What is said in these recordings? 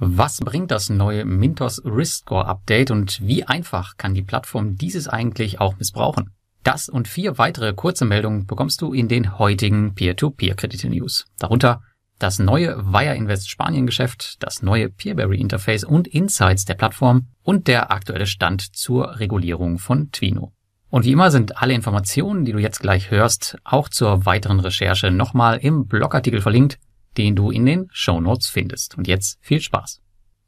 Was bringt das neue Mintos Risk Score Update und wie einfach kann die Plattform dieses eigentlich auch missbrauchen? Das und vier weitere kurze Meldungen bekommst du in den heutigen Peer-to-Peer-Kredite-News. Darunter das neue Wire Invest Spanien Geschäft, das neue Peerberry Interface und Insights der Plattform und der aktuelle Stand zur Regulierung von Twino. Und wie immer sind alle Informationen, die du jetzt gleich hörst, auch zur weiteren Recherche nochmal im Blogartikel verlinkt, den du in den Show Notes findest. Und jetzt viel Spaß.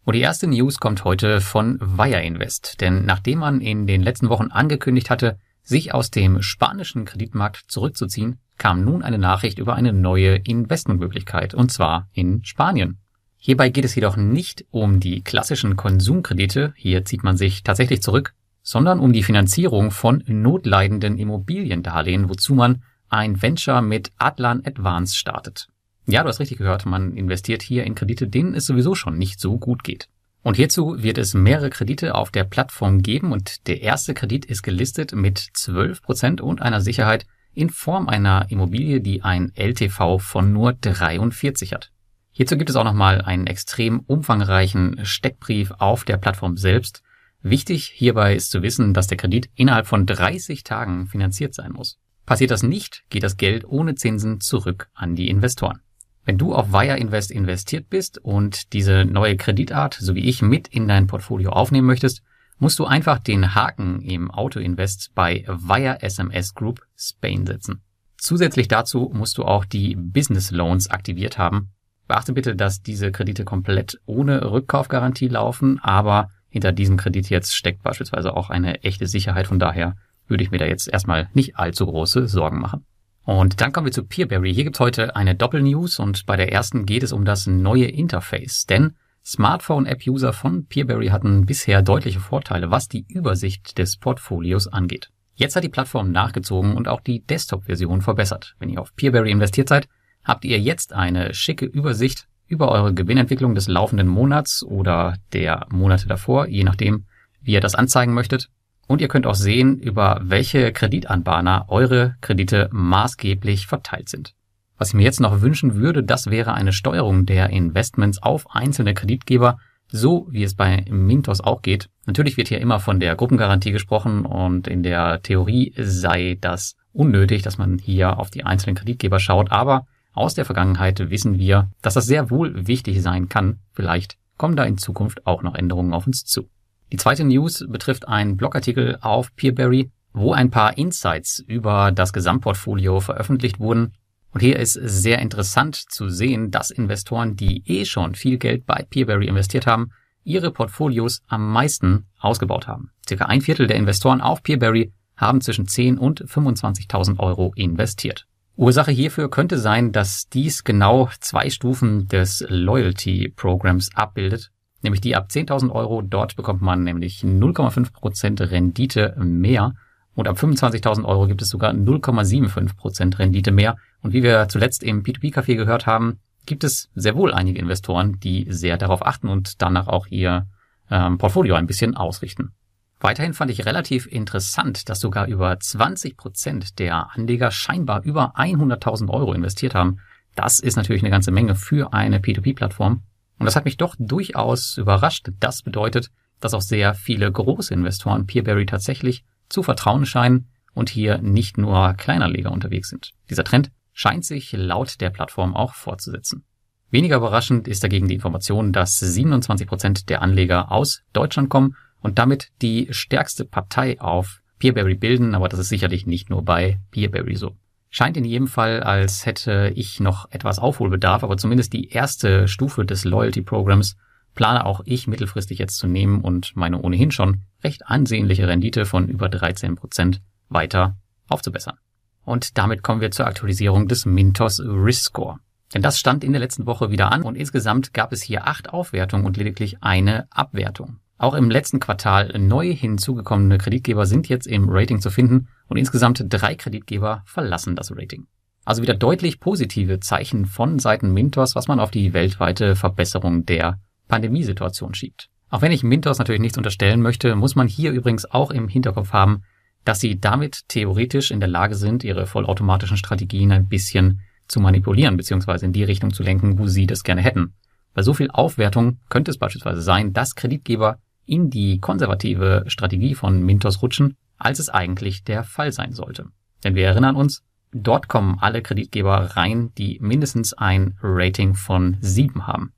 Und die erste News kommt heute von Wire Invest, denn nachdem man in den letzten Wochen angekündigt hatte, sich aus dem spanischen Kreditmarkt zurückzuziehen, kam nun eine Nachricht über eine neue Investmentmöglichkeit, und zwar in Spanien. Hierbei geht es jedoch nicht um die klassischen Konsumkredite, hier zieht man sich tatsächlich zurück, sondern um die Finanzierung von notleidenden Immobiliendarlehen, wozu man ein Venture mit Atlan Advance startet. Ja, du hast richtig gehört, man investiert hier in Kredite, denen es sowieso schon nicht so gut geht. Und hierzu wird es mehrere Kredite auf der Plattform geben und der erste Kredit ist gelistet mit 12 Prozent und einer Sicherheit in Form einer Immobilie, die ein LTV von nur 43 hat. Hierzu gibt es auch nochmal einen extrem umfangreichen Steckbrief auf der Plattform selbst. Wichtig hierbei ist zu wissen, dass der Kredit innerhalb von 30 Tagen finanziert sein muss. Passiert das nicht, geht das Geld ohne Zinsen zurück an die Investoren. Wenn du auf Wire Invest investiert bist und diese neue Kreditart, so wie ich, mit in dein Portfolio aufnehmen möchtest, musst du einfach den Haken im Auto Invest bei Wire SMS Group Spain setzen. Zusätzlich dazu musst du auch die Business Loans aktiviert haben. Beachte bitte, dass diese Kredite komplett ohne Rückkaufgarantie laufen, aber hinter diesem Kredit jetzt steckt beispielsweise auch eine echte Sicherheit. Von daher würde ich mir da jetzt erstmal nicht allzu große Sorgen machen. Und dann kommen wir zu Peerberry. Hier gibt's heute eine Doppelnews und bei der ersten geht es um das neue Interface. Denn Smartphone-App-User von Peerberry hatten bisher deutliche Vorteile, was die Übersicht des Portfolios angeht. Jetzt hat die Plattform nachgezogen und auch die Desktop-Version verbessert. Wenn ihr auf Peerberry investiert seid, habt ihr jetzt eine schicke Übersicht über eure Gewinnentwicklung des laufenden Monats oder der Monate davor, je nachdem, wie ihr das anzeigen möchtet. Und ihr könnt auch sehen, über welche Kreditanbahner eure Kredite maßgeblich verteilt sind. Was ich mir jetzt noch wünschen würde, das wäre eine Steuerung der Investments auf einzelne Kreditgeber, so wie es bei Mintos auch geht. Natürlich wird hier immer von der Gruppengarantie gesprochen und in der Theorie sei das unnötig, dass man hier auf die einzelnen Kreditgeber schaut, aber aus der Vergangenheit wissen wir, dass das sehr wohl wichtig sein kann. Vielleicht kommen da in Zukunft auch noch Änderungen auf uns zu. Die zweite News betrifft einen Blogartikel auf Peerberry, wo ein paar Insights über das Gesamtportfolio veröffentlicht wurden. Und hier ist sehr interessant zu sehen, dass Investoren, die eh schon viel Geld bei Peerberry investiert haben, ihre Portfolios am meisten ausgebaut haben. Circa ein Viertel der Investoren auf Peerberry haben zwischen 10 und 25.000 Euro investiert. Ursache hierfür könnte sein, dass dies genau zwei Stufen des Loyalty Programs abbildet, nämlich die ab 10.000 Euro. Dort bekommt man nämlich 0,5% Rendite mehr und ab 25.000 Euro gibt es sogar 0,75% Rendite mehr. Und wie wir zuletzt im P2P-Café gehört haben, gibt es sehr wohl einige Investoren, die sehr darauf achten und danach auch ihr ähm, Portfolio ein bisschen ausrichten. Weiterhin fand ich relativ interessant, dass sogar über 20% der Anleger scheinbar über 100.000 Euro investiert haben. Das ist natürlich eine ganze Menge für eine P2P-Plattform. Und das hat mich doch durchaus überrascht. Das bedeutet, dass auch sehr viele große Investoren Peerberry tatsächlich zu vertrauen scheinen und hier nicht nur Kleinanleger unterwegs sind. Dieser Trend scheint sich laut der Plattform auch fortzusetzen. Weniger überraschend ist dagegen die Information, dass 27 Prozent der Anleger aus Deutschland kommen und damit die stärkste Partei auf Peerberry bilden, aber das ist sicherlich nicht nur bei Peerberry so. Scheint in jedem Fall, als hätte ich noch etwas Aufholbedarf, aber zumindest die erste Stufe des Loyalty Programs plane auch ich mittelfristig jetzt zu nehmen und meine ohnehin schon recht ansehnliche Rendite von über 13 Prozent weiter aufzubessern. Und damit kommen wir zur Aktualisierung des Mintos Risk Score. Denn das stand in der letzten Woche wieder an und insgesamt gab es hier acht Aufwertungen und lediglich eine Abwertung. Auch im letzten Quartal neu hinzugekommene Kreditgeber sind jetzt im Rating zu finden und insgesamt drei Kreditgeber verlassen das Rating. Also wieder deutlich positive Zeichen von Seiten Mintos, was man auf die weltweite Verbesserung der Pandemiesituation schiebt. Auch wenn ich Mintos natürlich nichts unterstellen möchte, muss man hier übrigens auch im Hinterkopf haben, dass sie damit theoretisch in der Lage sind, ihre vollautomatischen Strategien ein bisschen zu manipulieren bzw. in die Richtung zu lenken, wo sie das gerne hätten. Bei so viel Aufwertung könnte es beispielsweise sein, dass Kreditgeber in die konservative Strategie von Mintos rutschen, als es eigentlich der Fall sein sollte. Denn wir erinnern uns, dort kommen alle Kreditgeber rein, die mindestens ein Rating von 7 haben.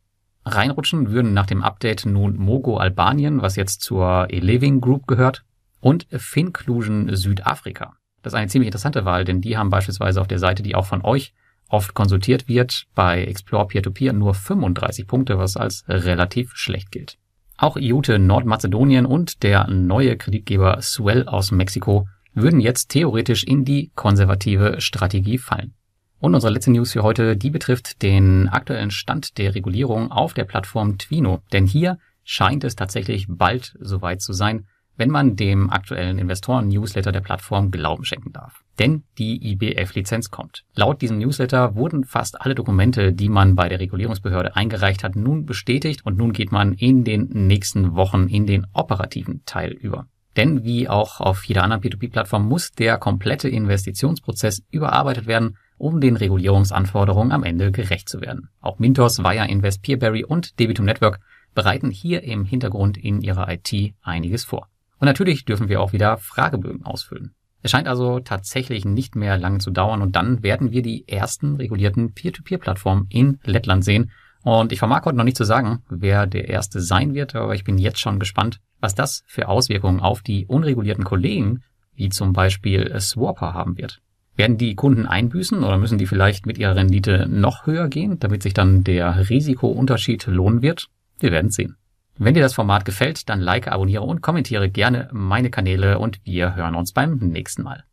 Reinrutschen würden nach dem Update nun Mogo Albanien, was jetzt zur Eleving Group gehört, und Finclusion Südafrika. Das ist eine ziemlich interessante Wahl, denn die haben beispielsweise auf der Seite, die auch von euch oft konsultiert wird, bei Explore Peer-to-Peer -Peer nur 35 Punkte, was als relativ schlecht gilt. Auch IUTE Nordmazedonien und der neue Kreditgeber Swell aus Mexiko würden jetzt theoretisch in die konservative Strategie fallen. Und unsere letzte News für heute, die betrifft den aktuellen Stand der Regulierung auf der Plattform Twino. Denn hier scheint es tatsächlich bald soweit zu sein, wenn man dem aktuellen Investoren-Newsletter der Plattform Glauben schenken darf. Denn die IBF-Lizenz kommt. Laut diesem Newsletter wurden fast alle Dokumente, die man bei der Regulierungsbehörde eingereicht hat, nun bestätigt und nun geht man in den nächsten Wochen in den operativen Teil über. Denn wie auch auf jeder anderen P2P-Plattform muss der komplette Investitionsprozess überarbeitet werden, um den Regulierungsanforderungen am Ende gerecht zu werden. Auch Mintos, Wire Invest, Peerberry und Debitum Network bereiten hier im Hintergrund in ihrer IT einiges vor. Und natürlich dürfen wir auch wieder Fragebögen ausfüllen. Es scheint also tatsächlich nicht mehr lange zu dauern und dann werden wir die ersten regulierten Peer-to-Peer-Plattformen in Lettland sehen. Und ich vermag heute noch nicht zu sagen, wer der erste sein wird, aber ich bin jetzt schon gespannt, was das für Auswirkungen auf die unregulierten Kollegen, wie zum Beispiel Swapper, haben wird. Werden die Kunden einbüßen oder müssen die vielleicht mit ihrer Rendite noch höher gehen, damit sich dann der Risikounterschied lohnen wird? Wir werden sehen. Wenn dir das Format gefällt, dann like, abonniere und kommentiere gerne meine Kanäle und wir hören uns beim nächsten Mal.